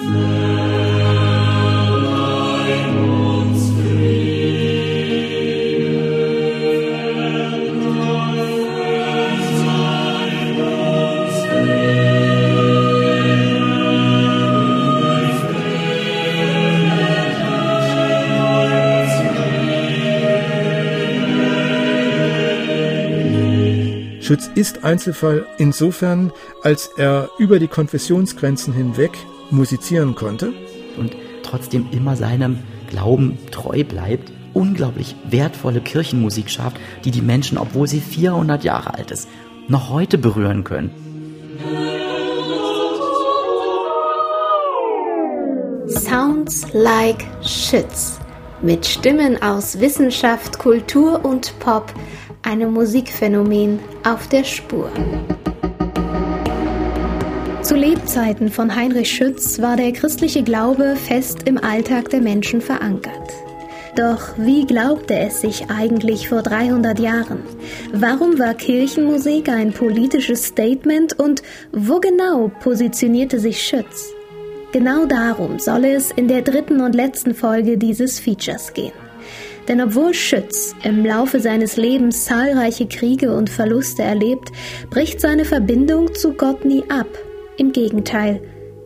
Schütz ist Einzelfall insofern, als er über die Konfessionsgrenzen hinweg musizieren konnte. Und trotzdem immer seinem Glauben treu bleibt, unglaublich wertvolle Kirchenmusik schafft, die die Menschen, obwohl sie 400 Jahre alt ist, noch heute berühren können. Sounds like Schütz. Mit Stimmen aus Wissenschaft, Kultur und Pop einem Musikphänomen auf der Spur. Lebzeiten von Heinrich Schütz war der christliche Glaube fest im Alltag der Menschen verankert. Doch wie glaubte es sich eigentlich vor 300 Jahren? Warum war Kirchenmusik ein politisches Statement und wo genau positionierte sich Schütz? Genau darum soll es in der dritten und letzten Folge dieses Features gehen. Denn obwohl Schütz im Laufe seines Lebens zahlreiche Kriege und Verluste erlebt, bricht seine Verbindung zu Gott nie ab. Im Gegenteil,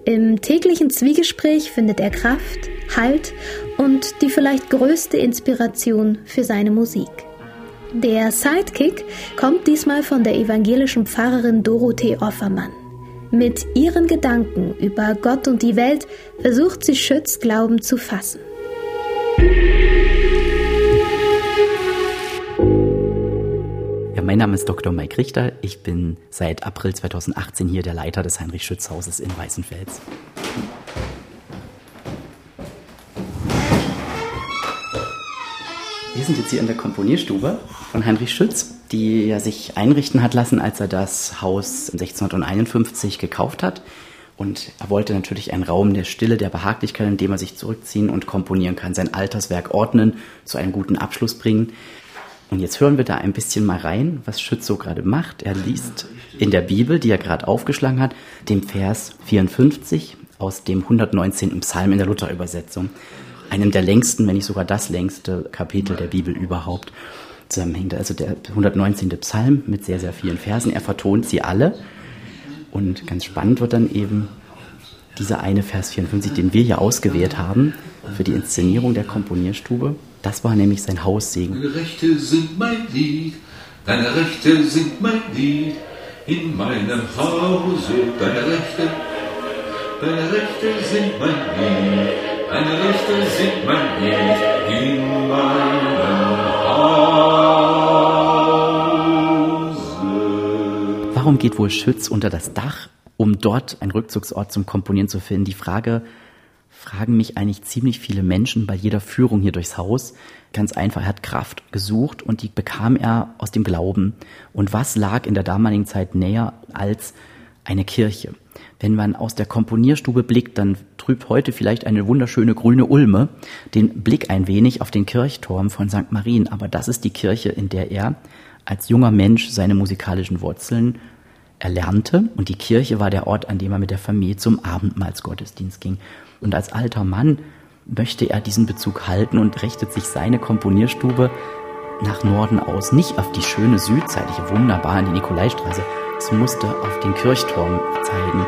im täglichen Zwiegespräch findet er Kraft, Halt und die vielleicht größte Inspiration für seine Musik. Der Sidekick kommt diesmal von der evangelischen Pfarrerin Dorothee Offermann. Mit ihren Gedanken über Gott und die Welt versucht sie Schütz Glauben zu fassen. Mein Name ist Dr. Mike Richter. Ich bin seit April 2018 hier der Leiter des Heinrich-Schütz-Hauses in Weißenfels. Wir sind jetzt hier in der Komponierstube von Heinrich Schütz, die er sich einrichten hat lassen, als er das Haus 1651 gekauft hat. Und er wollte natürlich einen Raum der Stille, der Behaglichkeit, in dem er sich zurückziehen und komponieren kann, sein Alterswerk ordnen, zu einem guten Abschluss bringen. Und jetzt hören wir da ein bisschen mal rein, was Schütz so gerade macht. Er liest in der Bibel, die er gerade aufgeschlagen hat, den Vers 54 aus dem 119. Psalm in der Luther-Übersetzung. Einem der längsten, wenn nicht sogar das längste Kapitel der Bibel überhaupt zusammenhängt. Also der 119. Psalm mit sehr, sehr vielen Versen. Er vertont sie alle. Und ganz spannend wird dann eben dieser eine Vers 54, den wir hier ausgewählt haben für die Inszenierung der Komponierstube. Das war nämlich sein Haussegen. Deine Rechte sind mein Lied, deine Rechte sind mein Lied, in meinem Hause. Deine Rechte, deine Rechte sind mein Lied, deine Rechte sind mein Lied, in meinem Hause. Warum geht wohl Schütz unter das Dach, um dort einen Rückzugsort zum Komponieren zu finden? Die Frage fragen mich eigentlich ziemlich viele Menschen bei jeder Führung hier durchs Haus. Ganz einfach, er hat Kraft gesucht und die bekam er aus dem Glauben. Und was lag in der damaligen Zeit näher als eine Kirche? Wenn man aus der Komponierstube blickt, dann trübt heute vielleicht eine wunderschöne grüne Ulme den Blick ein wenig auf den Kirchturm von St. Marien. Aber das ist die Kirche, in der er als junger Mensch seine musikalischen Wurzeln erlernte. Und die Kirche war der Ort, an dem er mit der Familie zum Abendmahlsgottesdienst ging. Und als alter Mann möchte er diesen Bezug halten und richtet sich seine Komponierstube nach Norden aus, nicht auf die schöne südseitliche, wunderbar in die Nikolaistraße, es musste auf den Kirchturm zeigen.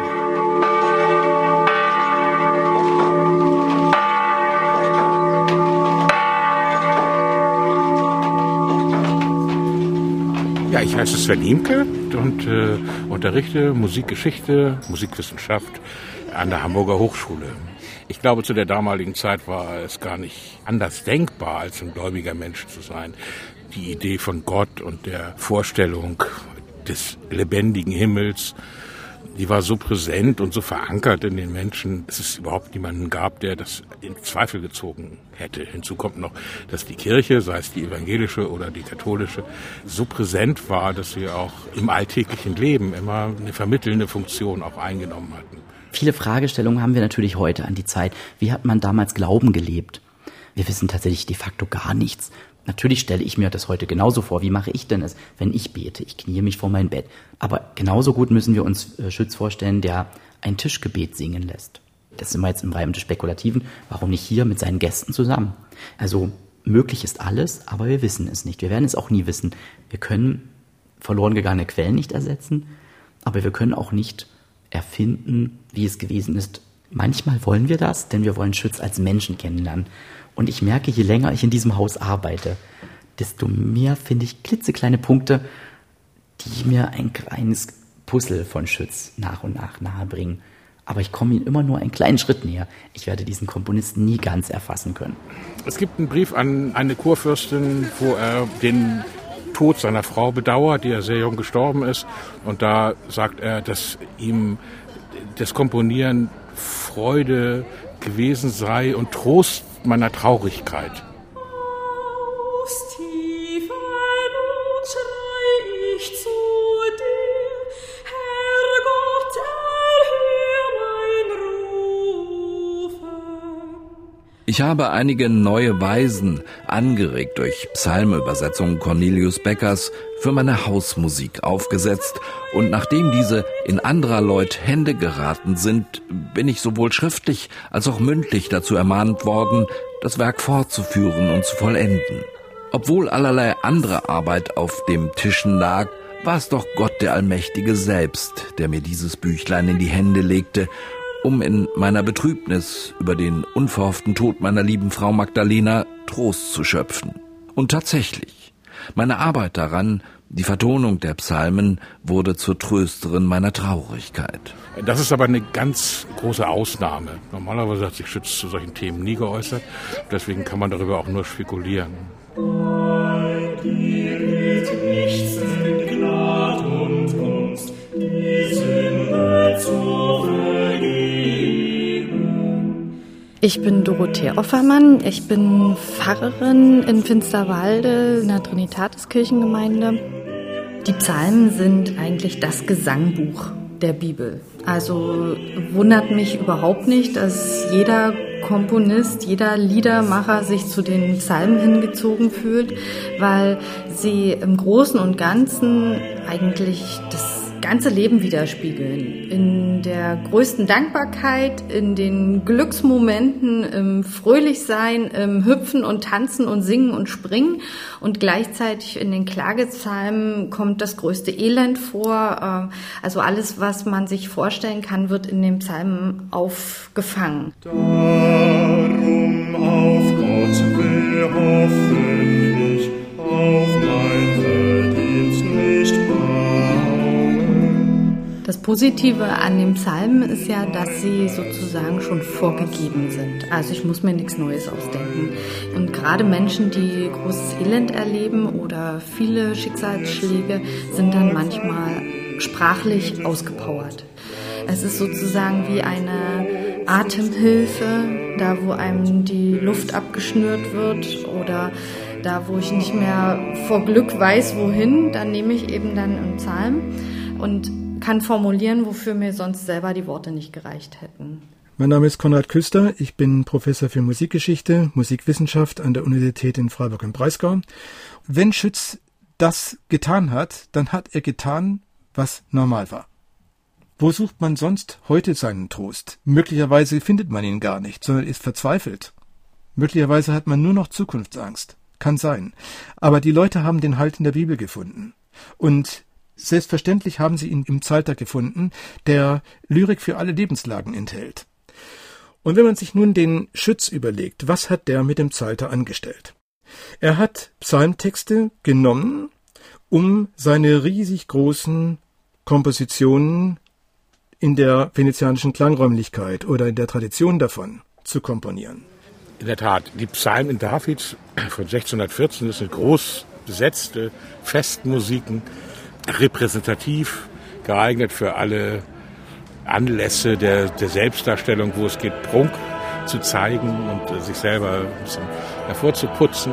Ja, ich heiße Sven Imke und äh, unterrichte Musikgeschichte, Musikwissenschaft an der Hamburger Hochschule. Ich glaube, zu der damaligen Zeit war es gar nicht anders denkbar, als ein gläubiger Mensch zu sein. Die Idee von Gott und der Vorstellung des lebendigen Himmels, die war so präsent und so verankert in den Menschen, dass es überhaupt niemanden gab, der das in Zweifel gezogen hätte. Hinzu kommt noch, dass die Kirche, sei es die evangelische oder die katholische, so präsent war, dass sie auch im alltäglichen Leben immer eine vermittelnde Funktion auch eingenommen hatten. Viele Fragestellungen haben wir natürlich heute an die Zeit. Wie hat man damals Glauben gelebt? Wir wissen tatsächlich de facto gar nichts. Natürlich stelle ich mir das heute genauso vor. Wie mache ich denn es, wenn ich bete? Ich kniee mich vor mein Bett. Aber genauso gut müssen wir uns äh, Schütz vorstellen, der ein Tischgebet singen lässt. Das sind wir jetzt im Bereich des Spekulativen. Warum nicht hier mit seinen Gästen zusammen? Also möglich ist alles, aber wir wissen es nicht. Wir werden es auch nie wissen. Wir können verloren gegangene Quellen nicht ersetzen, aber wir können auch nicht erfinden, wie es gewesen ist. Manchmal wollen wir das, denn wir wollen Schütz als Menschen kennenlernen. Und ich merke, je länger ich in diesem Haus arbeite, desto mehr finde ich klitzekleine Punkte, die mir ein kleines Puzzle von Schütz nach und nach nahe bringen. Aber ich komme ihm immer nur einen kleinen Schritt näher. Ich werde diesen Komponisten nie ganz erfassen können. Es gibt einen Brief an eine Kurfürstin, wo er den Tod seiner Frau bedauert, die ja sehr jung gestorben ist. Und da sagt er, dass ihm das Komponieren Freude gewesen sei und Trost meiner Traurigkeit. Ich habe einige neue Weisen, angeregt durch Psalmübersetzungen Cornelius Beckers, für meine Hausmusik aufgesetzt, und nachdem diese in anderer Leut Hände geraten sind, bin ich sowohl schriftlich als auch mündlich dazu ermahnt worden, das Werk fortzuführen und zu vollenden. Obwohl allerlei andere Arbeit auf dem Tischen lag, war es doch Gott der Allmächtige selbst, der mir dieses Büchlein in die Hände legte um in meiner Betrübnis über den unverhofften Tod meiner lieben Frau Magdalena Trost zu schöpfen. Und tatsächlich, meine Arbeit daran, die Vertonung der Psalmen, wurde zur Trösterin meiner Traurigkeit. Das ist aber eine ganz große Ausnahme. Normalerweise hat sich Schütz zu solchen Themen nie geäußert. Deswegen kann man darüber auch nur spekulieren. Bei dir gilt nichts in Gnad und Kunst, die Sünde zu Ich bin Dorothea Offermann. Ich bin Pfarrerin in Finsterwalde in der Trinitatiskirchengemeinde. Die Psalmen sind eigentlich das Gesangbuch der Bibel. Also wundert mich überhaupt nicht, dass jeder Komponist, jeder Liedermacher sich zu den Psalmen hingezogen fühlt, weil sie im Großen und Ganzen eigentlich das ganze Leben widerspiegeln. In der größten Dankbarkeit, in den Glücksmomenten, im Fröhlichsein, im Hüpfen und Tanzen und Singen und Springen. Und gleichzeitig in den Klagezahlen kommt das größte Elend vor. Äh, also alles, was man sich vorstellen kann, wird in den Psalmen aufgefangen. Darum auf Gott wir hoffen Positive an dem Psalmen ist ja, dass sie sozusagen schon vorgegeben sind. Also ich muss mir nichts Neues ausdenken. Und gerade Menschen, die großes Elend erleben oder viele Schicksalsschläge, sind dann manchmal sprachlich ausgepowert. Es ist sozusagen wie eine Atemhilfe, da wo einem die Luft abgeschnürt wird oder da wo ich nicht mehr vor Glück weiß, wohin, dann nehme ich eben dann einen Psalm und kann formulieren, wofür mir sonst selber die Worte nicht gereicht hätten. Mein Name ist Konrad Küster, ich bin Professor für Musikgeschichte, Musikwissenschaft an der Universität in Freiburg im Breisgau. Wenn Schütz das getan hat, dann hat er getan, was normal war. Wo sucht man sonst heute seinen Trost? Möglicherweise findet man ihn gar nicht, sondern ist verzweifelt. Möglicherweise hat man nur noch Zukunftsangst. Kann sein. Aber die Leute haben den Halt in der Bibel gefunden. Und Selbstverständlich haben sie ihn im Psalter gefunden, der Lyrik für alle Lebenslagen enthält. Und wenn man sich nun den Schütz überlegt, was hat der mit dem Psalter angestellt? Er hat Psalmtexte genommen, um seine riesig großen Kompositionen in der venezianischen Klangräumlichkeit oder in der Tradition davon zu komponieren. In der Tat, die Psalmen Davids von 1614 das sind groß besetzte Festmusiken, repräsentativ, geeignet für alle Anlässe der, der Selbstdarstellung, wo es geht, Prunk zu zeigen und sich selber ein bisschen hervorzuputzen.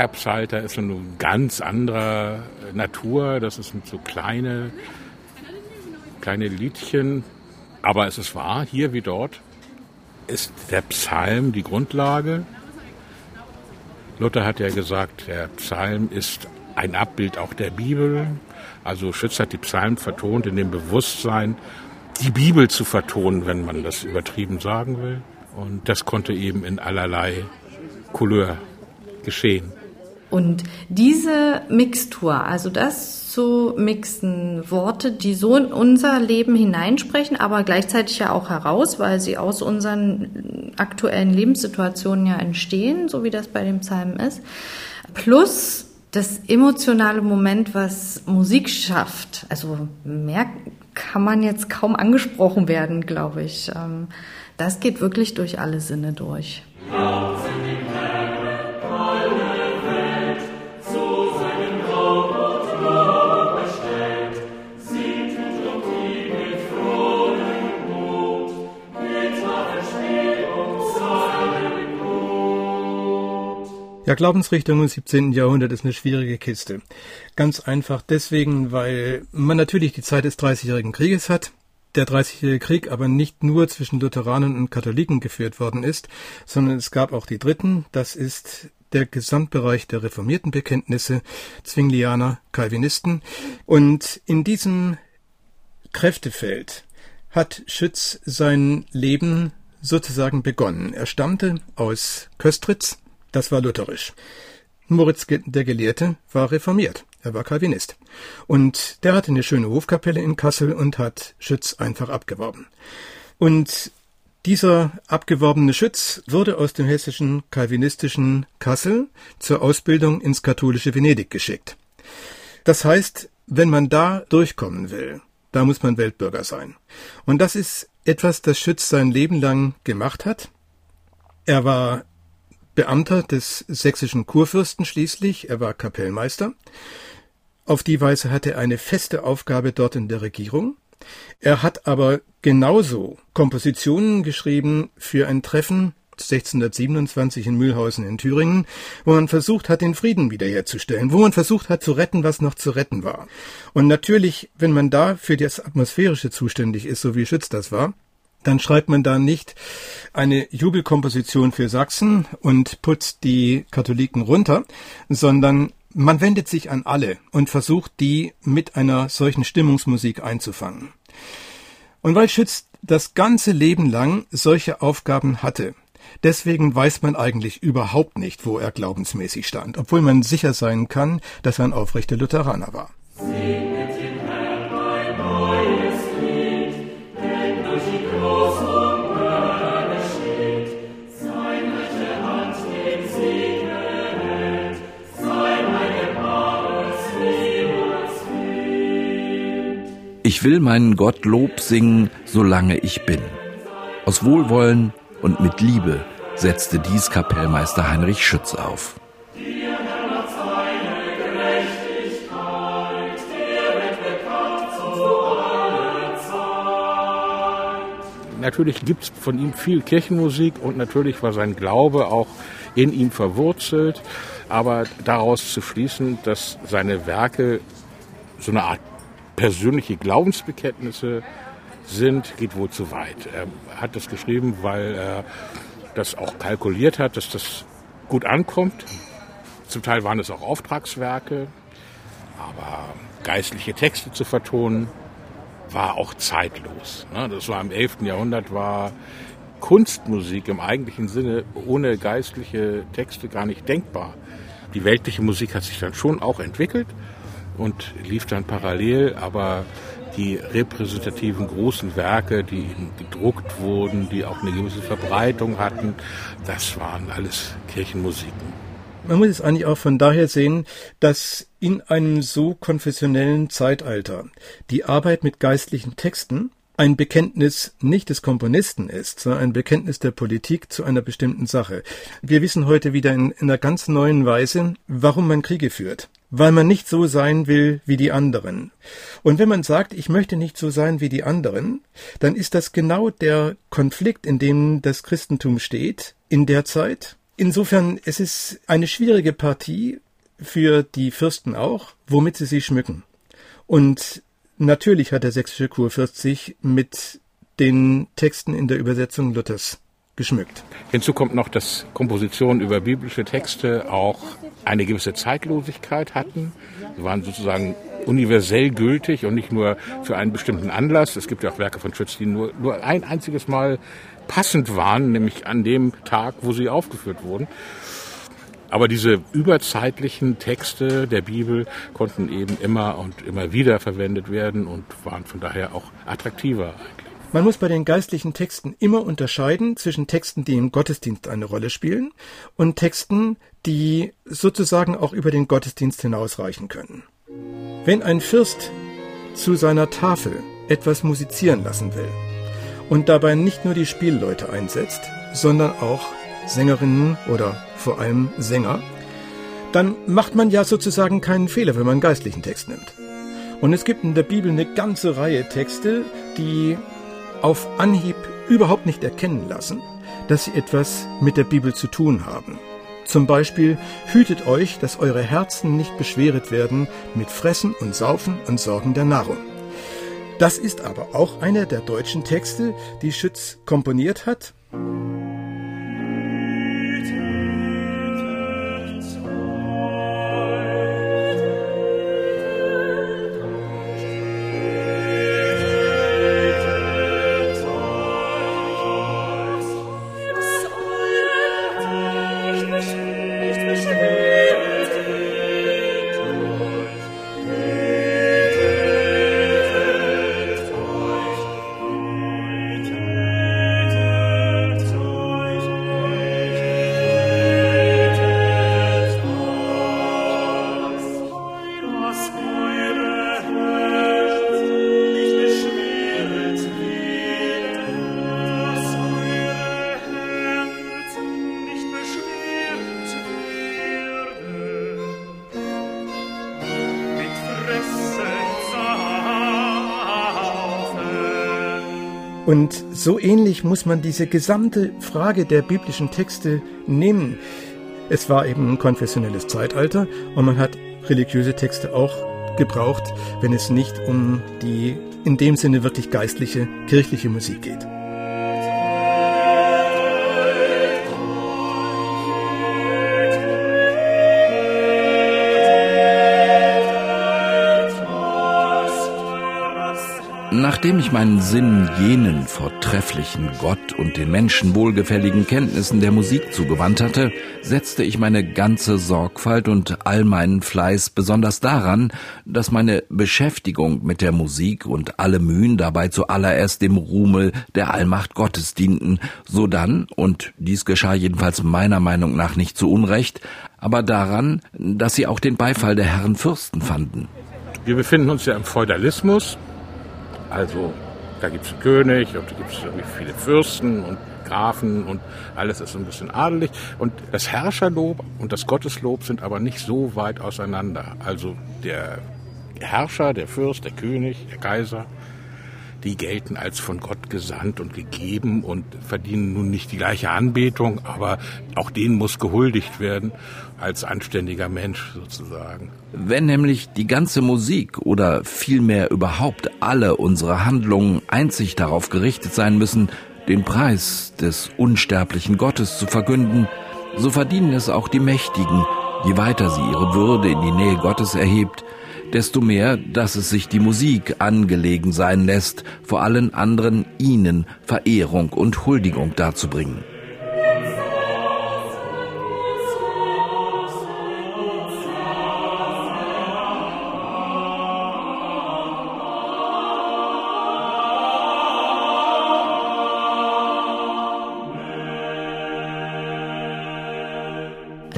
Backup-Schalter ist eine ganz anderer Natur. Das sind so kleine, kleine Liedchen. Aber es ist wahr, hier wie dort ist der Psalm die Grundlage. Luther hat ja gesagt, der Psalm ist ein Abbild auch der Bibel. Also Schütz hat die Psalmen vertont in dem Bewusstsein, die Bibel zu vertonen, wenn man das übertrieben sagen will. Und das konnte eben in allerlei Couleur geschehen. Und diese Mixtur, also das zu mixen, Worte, die so in unser Leben hineinsprechen, aber gleichzeitig ja auch heraus, weil sie aus unseren aktuellen Lebenssituationen ja entstehen, so wie das bei dem Psalmen ist, plus das emotionale Moment, was Musik schafft, also mehr kann man jetzt kaum angesprochen werden, glaube ich. Ähm, das geht wirklich durch alle Sinne durch. Ja, Glaubensrichtung im 17. Jahrhundert ist eine schwierige Kiste. Ganz einfach deswegen, weil man natürlich die Zeit des Dreißigjährigen Krieges hat, der Dreißigjährige Krieg aber nicht nur zwischen Lutheranern und Katholiken geführt worden ist, sondern es gab auch die Dritten, das ist der Gesamtbereich der reformierten Bekenntnisse, Zwinglianer, Calvinisten. Und in diesem Kräftefeld hat Schütz sein Leben sozusagen begonnen. Er stammte aus Köstritz, das war lutherisch. Moritz der Gelehrte war reformiert. Er war Calvinist. Und der hatte eine schöne Hofkapelle in Kassel und hat Schütz einfach abgeworben. Und dieser abgeworbene Schütz wurde aus dem hessischen calvinistischen Kassel zur Ausbildung ins katholische Venedig geschickt. Das heißt, wenn man da durchkommen will, da muss man Weltbürger sein. Und das ist etwas, das Schütz sein Leben lang gemacht hat. Er war Beamter des sächsischen Kurfürsten schließlich, er war Kapellmeister. Auf die Weise hatte er eine feste Aufgabe dort in der Regierung. Er hat aber genauso Kompositionen geschrieben für ein Treffen 1627 in Mühlhausen in Thüringen, wo man versucht hat, den Frieden wiederherzustellen, wo man versucht hat zu retten, was noch zu retten war. Und natürlich, wenn man da für das Atmosphärische zuständig ist, so wie Schütz das war, dann schreibt man da nicht eine Jubelkomposition für Sachsen und putzt die Katholiken runter, sondern man wendet sich an alle und versucht, die mit einer solchen Stimmungsmusik einzufangen. Und weil Schütz das ganze Leben lang solche Aufgaben hatte, deswegen weiß man eigentlich überhaupt nicht, wo er glaubensmäßig stand, obwohl man sicher sein kann, dass er ein aufrechter Lutheraner war. Ich will meinen Gott Lob singen, solange ich bin. Aus Wohlwollen und mit Liebe setzte dies Kapellmeister Heinrich Schütz auf. Natürlich gibt es von ihm viel Kirchenmusik und natürlich war sein Glaube auch in ihm verwurzelt. Aber daraus zu schließen, dass seine Werke so eine Art persönliche Glaubensbekenntnisse sind, geht wohl zu weit. Er hat das geschrieben, weil er das auch kalkuliert hat, dass das gut ankommt. Zum Teil waren es auch Auftragswerke, aber geistliche Texte zu vertonen, war auch zeitlos. Ne? Das war im 11. Jahrhundert, war Kunstmusik im eigentlichen Sinne ohne geistliche Texte gar nicht denkbar. Die weltliche Musik hat sich dann schon auch entwickelt, und lief dann parallel, aber die repräsentativen großen Werke, die gedruckt wurden, die auch eine gewisse Verbreitung hatten, das waren alles Kirchenmusiken. Man muss es eigentlich auch von daher sehen, dass in einem so konfessionellen Zeitalter die Arbeit mit geistlichen Texten ein Bekenntnis nicht des Komponisten ist, sondern ein Bekenntnis der Politik zu einer bestimmten Sache. Wir wissen heute wieder in, in einer ganz neuen Weise, warum man Kriege führt weil man nicht so sein will wie die anderen. Und wenn man sagt, ich möchte nicht so sein wie die anderen, dann ist das genau der Konflikt, in dem das Christentum steht, in der Zeit, insofern, es ist eine schwierige Partie für die Fürsten auch, womit sie sich schmücken. Und natürlich hat der sächsische Kurfürst sich mit den Texten in der Übersetzung Luthers geschmückt. Hinzu kommt noch, dass Kompositionen über biblische Texte auch eine gewisse Zeitlosigkeit hatten. Sie waren sozusagen universell gültig und nicht nur für einen bestimmten Anlass. Es gibt ja auch Werke von Schütz, die nur, nur ein einziges Mal passend waren, nämlich an dem Tag, wo sie aufgeführt wurden. Aber diese überzeitlichen Texte der Bibel konnten eben immer und immer wieder verwendet werden und waren von daher auch attraktiver eigentlich. Man muss bei den geistlichen Texten immer unterscheiden zwischen Texten, die im Gottesdienst eine Rolle spielen und Texten, die sozusagen auch über den Gottesdienst hinausreichen können. Wenn ein Fürst zu seiner Tafel etwas musizieren lassen will und dabei nicht nur die Spielleute einsetzt, sondern auch Sängerinnen oder vor allem Sänger, dann macht man ja sozusagen keinen Fehler, wenn man einen geistlichen Text nimmt. Und es gibt in der Bibel eine ganze Reihe Texte, die auf Anhieb überhaupt nicht erkennen lassen, dass sie etwas mit der Bibel zu tun haben. Zum Beispiel hütet euch, dass eure Herzen nicht beschweret werden mit Fressen und Saufen und Sorgen der Nahrung. Das ist aber auch einer der deutschen Texte, die Schütz komponiert hat Und so ähnlich muss man diese gesamte Frage der biblischen Texte nehmen. Es war eben ein konfessionelles Zeitalter und man hat religiöse Texte auch gebraucht, wenn es nicht um die in dem Sinne wirklich geistliche, kirchliche Musik geht. Nachdem ich meinen Sinn jenen vortrefflichen Gott und den Menschen wohlgefälligen Kenntnissen der Musik zugewandt hatte, setzte ich meine ganze Sorgfalt und all meinen Fleiß besonders daran, dass meine Beschäftigung mit der Musik und alle Mühen dabei zuallererst dem Ruhme der Allmacht Gottes dienten, sodann, und dies geschah jedenfalls meiner Meinung nach nicht zu Unrecht, aber daran, dass sie auch den Beifall der Herren Fürsten fanden. Wir befinden uns ja im Feudalismus, also da gibt es einen König und da gibt es irgendwie viele Fürsten und Grafen und alles ist so ein bisschen adelig. Und das Herrscherlob und das Gotteslob sind aber nicht so weit auseinander. Also der Herrscher, der Fürst, der König, der Kaiser, die gelten als von Gott gesandt und gegeben und verdienen nun nicht die gleiche Anbetung, aber auch denen muss gehuldigt werden als anständiger Mensch sozusagen. Wenn nämlich die ganze Musik oder vielmehr überhaupt alle unsere Handlungen einzig darauf gerichtet sein müssen, den Preis des unsterblichen Gottes zu verkünden, so verdienen es auch die Mächtigen, je weiter sie ihre Würde in die Nähe Gottes erhebt, desto mehr, dass es sich die Musik angelegen sein lässt, vor allen anderen ihnen Verehrung und Huldigung darzubringen.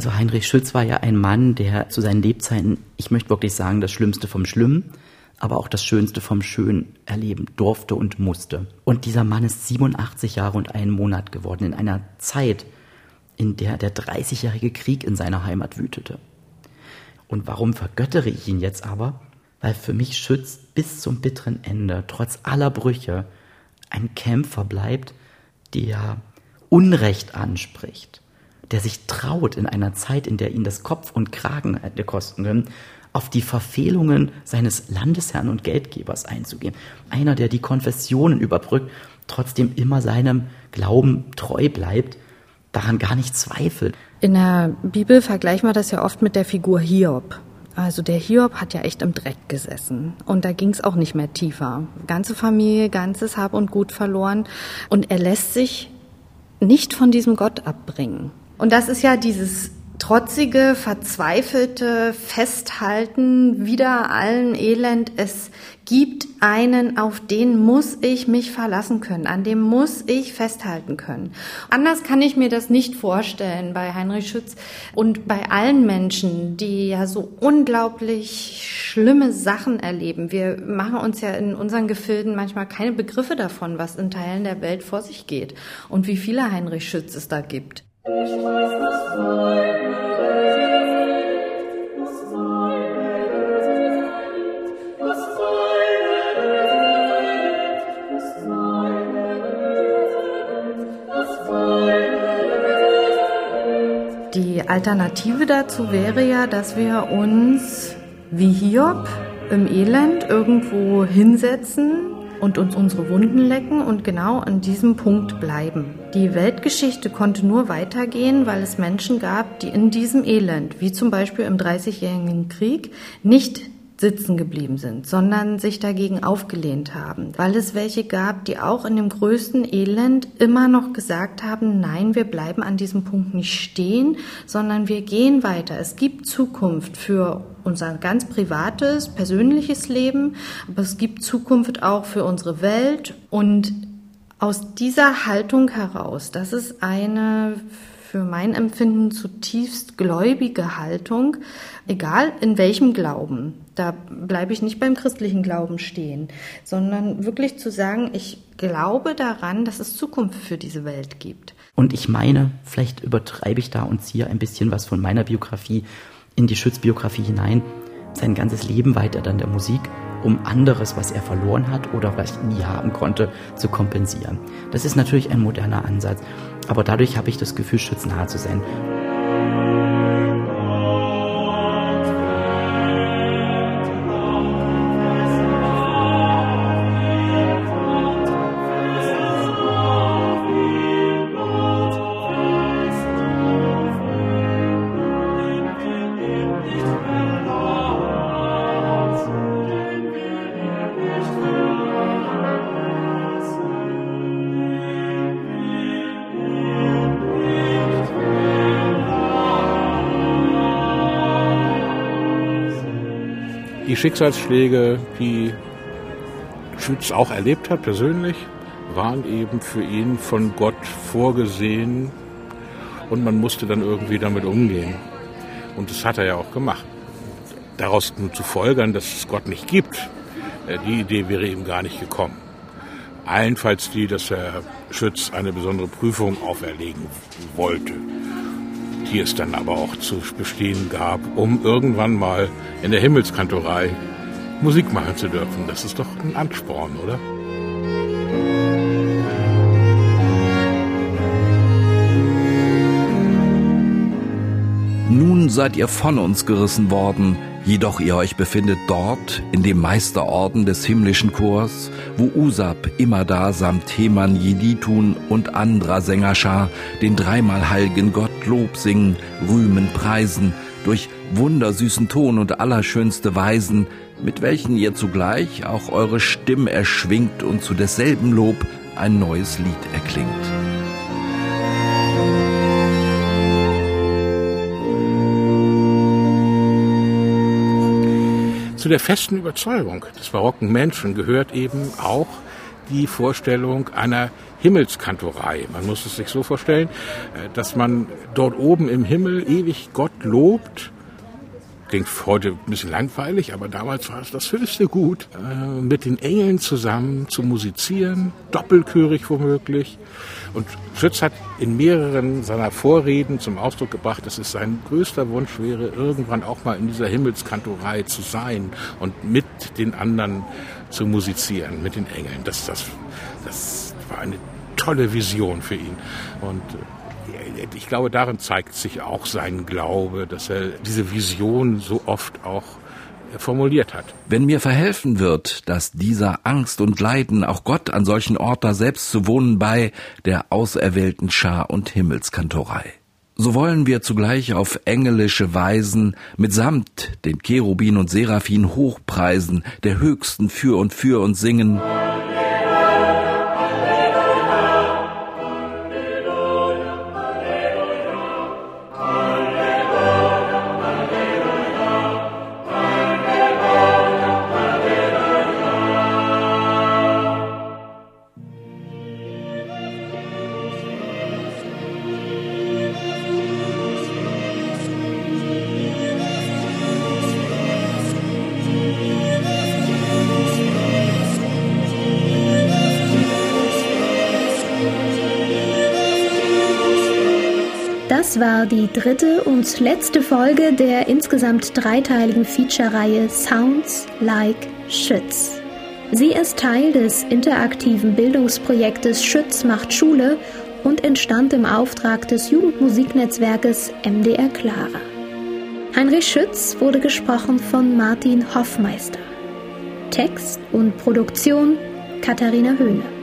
Also Heinrich Schütz war ja ein Mann, der zu seinen Lebzeiten, ich möchte wirklich sagen, das Schlimmste vom Schlimmen, aber auch das Schönste vom Schönen erleben durfte und musste. Und dieser Mann ist 87 Jahre und einen Monat geworden, in einer Zeit, in der der 30-jährige Krieg in seiner Heimat wütete. Und warum vergöttere ich ihn jetzt aber? Weil für mich Schütz bis zum bitteren Ende, trotz aller Brüche, ein Kämpfer bleibt, der Unrecht anspricht, der sich traut in einer Zeit, in der ihn das Kopf und Kragen hätte kosten können, auf die Verfehlungen seines Landesherrn und Geldgebers einzugehen. Einer, der die Konfessionen überbrückt, trotzdem immer seinem Glauben treu bleibt, daran gar nicht zweifelt. In der Bibel vergleichen wir das ja oft mit der Figur Hiob. Also der Hiob hat ja echt im Dreck gesessen und da ging es auch nicht mehr tiefer. Ganze Familie, ganzes Hab und Gut verloren und er lässt sich nicht von diesem Gott abbringen. Und das ist ja dieses trotzige, verzweifelte Festhalten wieder allen Elend. Es gibt einen, auf den muss ich mich verlassen können, an dem muss ich festhalten können. Anders kann ich mir das nicht vorstellen bei Heinrich Schütz und bei allen Menschen, die ja so unglaublich schlimme Sachen erleben. Wir machen uns ja in unseren Gefilden manchmal keine Begriffe davon, was in Teilen der Welt vor sich geht und wie viele Heinrich Schütz es da gibt. Die Alternative dazu wäre ja, dass wir uns wie Hiob im Elend irgendwo hinsetzen und uns unsere Wunden lecken und genau an diesem Punkt bleiben. Die Weltgeschichte konnte nur weitergehen, weil es Menschen gab, die in diesem Elend, wie zum Beispiel im Dreißigjährigen Krieg, nicht sitzen geblieben sind, sondern sich dagegen aufgelehnt haben, weil es welche gab, die auch in dem größten Elend immer noch gesagt haben, nein, wir bleiben an diesem Punkt nicht stehen, sondern wir gehen weiter. Es gibt Zukunft für unser ganz privates, persönliches Leben, aber es gibt Zukunft auch für unsere Welt und aus dieser Haltung heraus, das ist eine für mein Empfinden zutiefst gläubige Haltung, egal in welchem Glauben. Da bleibe ich nicht beim christlichen Glauben stehen, sondern wirklich zu sagen, ich glaube daran, dass es Zukunft für diese Welt gibt. Und ich meine, vielleicht übertreibe ich da und ziehe ein bisschen was von meiner Biografie in die Schutzbiografie hinein. Sein ganzes Leben weiter dann der Musik, um anderes, was er verloren hat oder was er nie haben konnte, zu kompensieren. Das ist natürlich ein moderner Ansatz, aber dadurch habe ich das Gefühl, schütznahe zu sein. Schicksalsschläge, die Schütz auch erlebt hat persönlich, waren eben für ihn von Gott vorgesehen und man musste dann irgendwie damit umgehen. Und das hat er ja auch gemacht. Daraus nur zu folgern, dass es Gott nicht gibt, äh, die Idee wäre ihm gar nicht gekommen. Allenfalls die, dass er Schütz eine besondere Prüfung auferlegen wollte die es dann aber auch zu bestehen gab, um irgendwann mal in der Himmelskantorei Musik machen zu dürfen. Das ist doch ein Ansporn, oder? Nun seid ihr von uns gerissen worden, Jedoch ihr euch befindet dort, in dem Meisterorden des himmlischen Chors, wo Usab immer da samt Heman Jeditun und anderer Sängerschar den dreimal heiligen Gott Lob singen, rühmen, preisen, durch wundersüßen Ton und allerschönste Weisen, mit welchen ihr zugleich auch eure Stimme erschwingt und zu desselben Lob ein neues Lied erklingt. Zu der festen Überzeugung des barocken Menschen gehört eben auch die Vorstellung einer Himmelskantorei. Man muss es sich so vorstellen, äh, dass man dort oben im Himmel ewig Gott lobt. Klingt heute ein bisschen langweilig, aber damals war es das höchste Gut, äh, mit den Engeln zusammen zu musizieren, doppelchörig womöglich. Und Schütz hat in mehreren seiner Vorreden zum Ausdruck gebracht, dass es sein größter Wunsch wäre, irgendwann auch mal in dieser Himmelskantorei zu sein und mit den anderen zu musizieren, mit den Engeln. Das, das, das war eine tolle Vision für ihn. Und ich glaube, darin zeigt sich auch sein Glaube, dass er diese Vision so oft auch formuliert hat. Wenn mir verhelfen wird, dass dieser Angst und Leiden auch Gott an solchen Orten selbst zu wohnen bei der auserwählten Schar und Himmelskantorei. So wollen wir zugleich auf engelische Weisen mitsamt den Cherubin und Seraphin hochpreisen, der Höchsten für und für uns singen. Das war die dritte und letzte Folge der insgesamt dreiteiligen Feature-Reihe Sounds Like Schütz. Sie ist Teil des interaktiven Bildungsprojektes Schütz macht Schule und entstand im Auftrag des Jugendmusiknetzwerkes MDR Clara. Heinrich Schütz wurde gesprochen von Martin Hoffmeister. Text und Produktion Katharina Höhne.